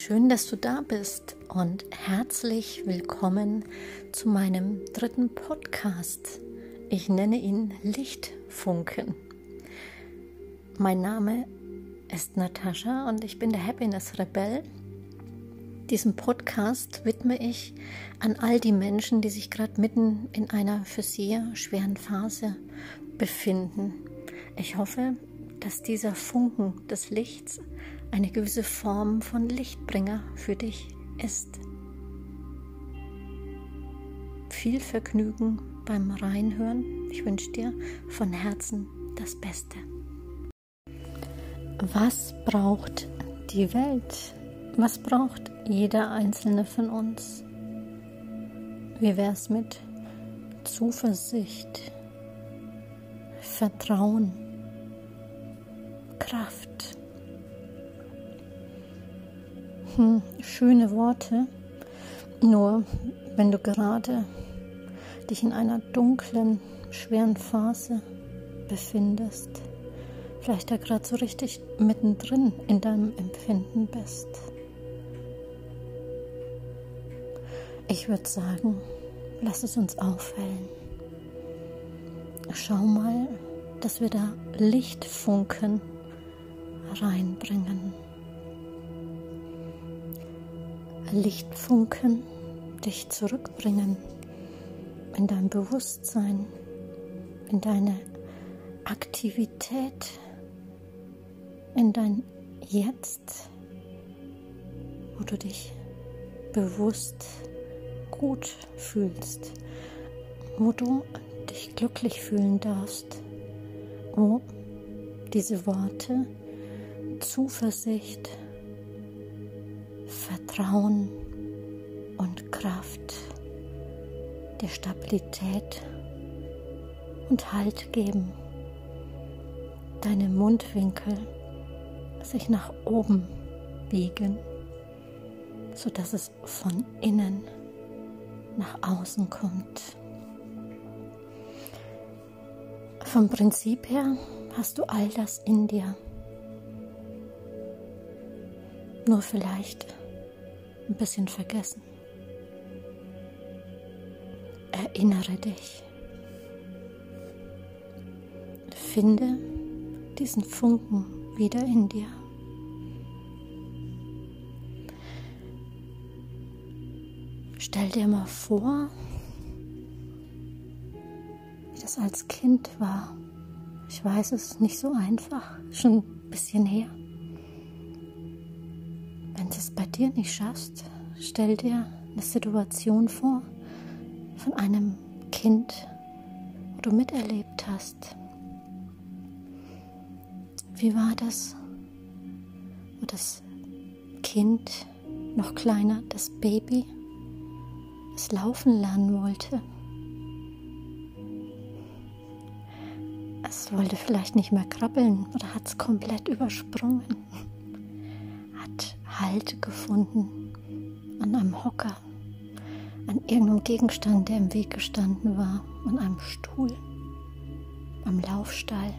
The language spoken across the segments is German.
Schön, dass du da bist und herzlich willkommen zu meinem dritten Podcast. Ich nenne ihn Lichtfunken. Mein Name ist Natascha und ich bin der Happiness Rebell. Diesen Podcast widme ich an all die Menschen, die sich gerade mitten in einer für sie schweren Phase befinden. Ich hoffe, dass dieser Funken des Lichts eine gewisse Form von Lichtbringer für dich ist. Viel Vergnügen beim Reinhören. Ich wünsche dir von Herzen das Beste. Was braucht die Welt? Was braucht jeder einzelne von uns? Wie wäre es mit Zuversicht, Vertrauen, Kraft? Hm, schöne Worte. Nur wenn du gerade dich in einer dunklen, schweren Phase befindest, vielleicht da gerade so richtig mittendrin in deinem Empfinden bist. Ich würde sagen, lass es uns aufhellen. Schau mal, dass wir da Lichtfunken reinbringen. Lichtfunken dich zurückbringen in dein Bewusstsein, in deine Aktivität, in dein Jetzt, wo du dich bewusst gut fühlst, wo du dich glücklich fühlen darfst, wo diese Worte Zuversicht, Vertrauen und Kraft, dir Stabilität und Halt geben. Deine Mundwinkel sich nach oben biegen, sodass es von innen nach außen kommt. Vom Prinzip her hast du all das in dir. Nur vielleicht ein bisschen vergessen. Erinnere dich. Finde diesen Funken wieder in dir. Stell dir mal vor, wie das als Kind war. Ich weiß, es ist nicht so einfach, schon ein bisschen her. Dir nicht schaffst, stell dir eine Situation vor von einem Kind, wo du miterlebt hast. Wie war das, wo das Kind, noch kleiner, das Baby, es laufen lernen wollte? Es wollte vielleicht nicht mehr krabbeln oder hat es komplett übersprungen. Halt gefunden an einem Hocker, an irgendeinem Gegenstand, der im Weg gestanden war, an einem Stuhl, am Laufstall,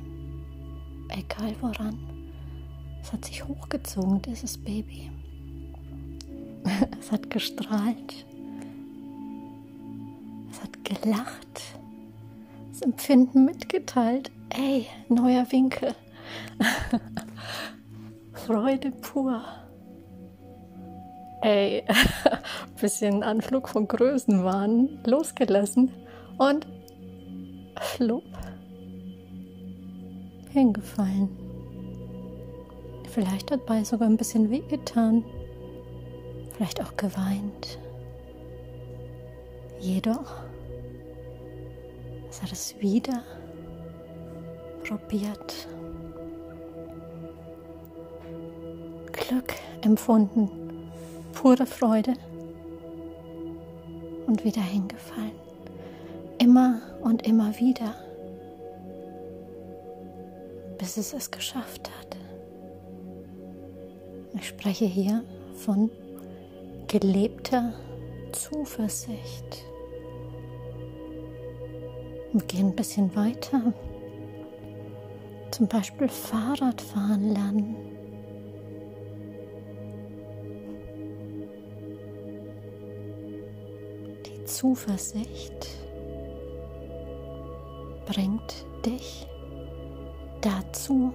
egal woran. Es hat sich hochgezogen, dieses Baby. Es hat gestrahlt. Es hat gelacht. Das Empfinden mitgeteilt. Ey, neuer Winkel. Freude pur. Ey, bisschen Anflug von Größenwahn losgelassen und flupp hingefallen. Vielleicht dabei sogar ein bisschen wehgetan, vielleicht auch geweint. Jedoch es hat es wieder probiert. Glück empfunden pure Freude und wieder hingefallen. Immer und immer wieder, bis es es geschafft hat. Ich spreche hier von gelebter Zuversicht. Wir gehen ein bisschen weiter. Zum Beispiel Fahrradfahren lernen Zuversicht bringt dich dazu,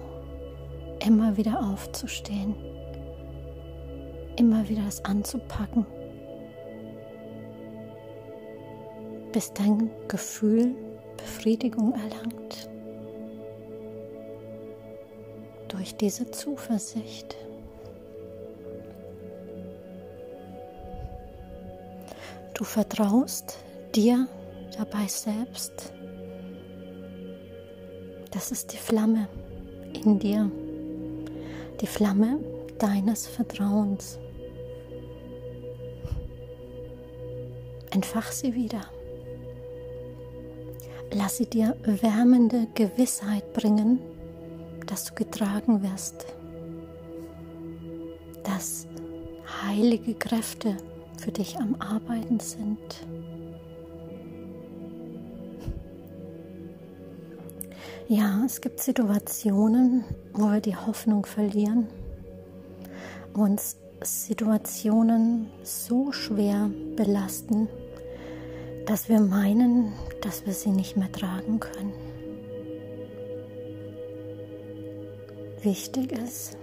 immer wieder aufzustehen, immer wieder es anzupacken, bis dein Gefühl Befriedigung erlangt durch diese Zuversicht. Du vertraust dir dabei selbst. Das ist die Flamme in dir, die Flamme deines Vertrauens. Entfach sie wieder. Lass sie dir wärmende Gewissheit bringen, dass du getragen wirst, dass heilige Kräfte für dich am Arbeiten sind. Ja, es gibt Situationen, wo wir die Hoffnung verlieren, wo uns Situationen so schwer belasten, dass wir meinen, dass wir sie nicht mehr tragen können. Wichtig ist,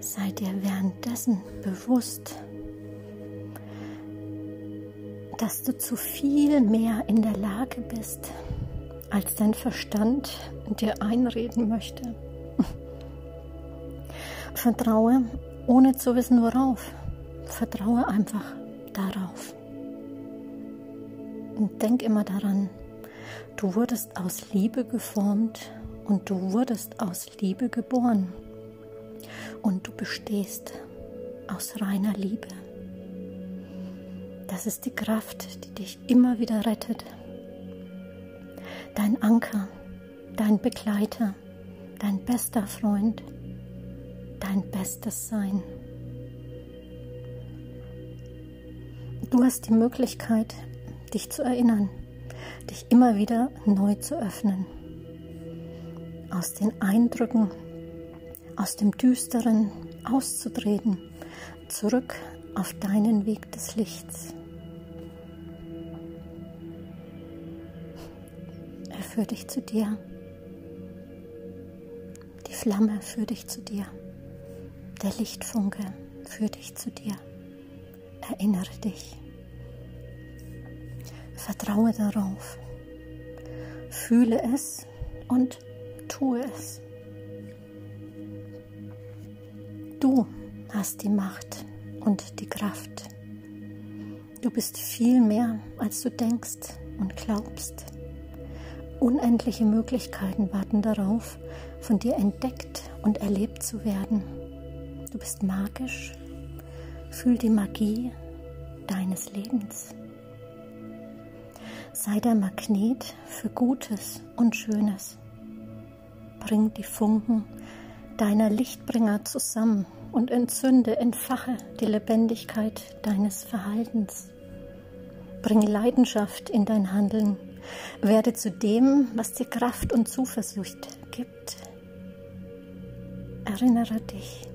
sei dir währenddessen bewusst, dass du zu viel mehr in der Lage bist, als dein Verstand dir einreden möchte. Vertraue, ohne zu wissen worauf. Vertraue einfach darauf. Und denk immer daran, du wurdest aus Liebe geformt und du wurdest aus Liebe geboren. Und du bestehst aus reiner Liebe. Das ist die Kraft, die dich immer wieder rettet. Dein Anker, dein Begleiter, dein bester Freund, dein bestes Sein. Du hast die Möglichkeit, dich zu erinnern, dich immer wieder neu zu öffnen. Aus den Eindrücken, aus dem Düsteren auszutreten, zurück auf deinen Weg des Lichts. Führt dich zu dir. Die Flamme führt dich zu dir. Der Lichtfunke führt dich zu dir. Erinnere dich. Vertraue darauf. Fühle es und tue es. Du hast die Macht und die Kraft. Du bist viel mehr, als du denkst und glaubst. Unendliche Möglichkeiten warten darauf, von dir entdeckt und erlebt zu werden. Du bist magisch. Fühl die Magie deines Lebens. Sei der Magnet für Gutes und Schönes. Bring die Funken deiner Lichtbringer zusammen und entzünde, entfache die Lebendigkeit deines Verhaltens. Bring Leidenschaft in dein Handeln. Werde zu dem, was dir Kraft und Zuversicht gibt. Erinnere dich.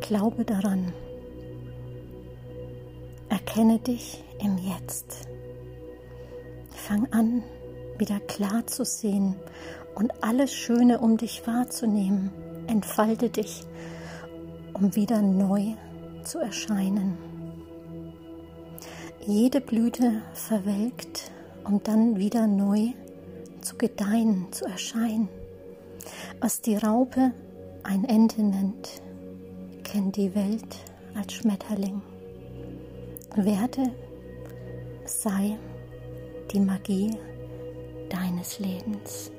Glaube daran. Erkenne dich im Jetzt. Fang an, wieder klar zu sehen und alles Schöne um dich wahrzunehmen. Entfalte dich, um wieder neu zu erscheinen. Jede Blüte verwelkt, um dann wieder neu zu gedeihen, zu erscheinen. Was die Raupe ein Ende nennt, kennt die Welt als Schmetterling. Werde, sei die Magie deines Lebens.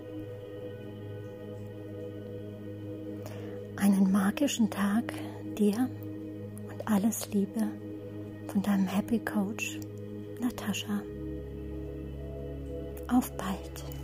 Einen magischen Tag dir und alles Liebe von deinem Happy Coach Natascha. Auf bald.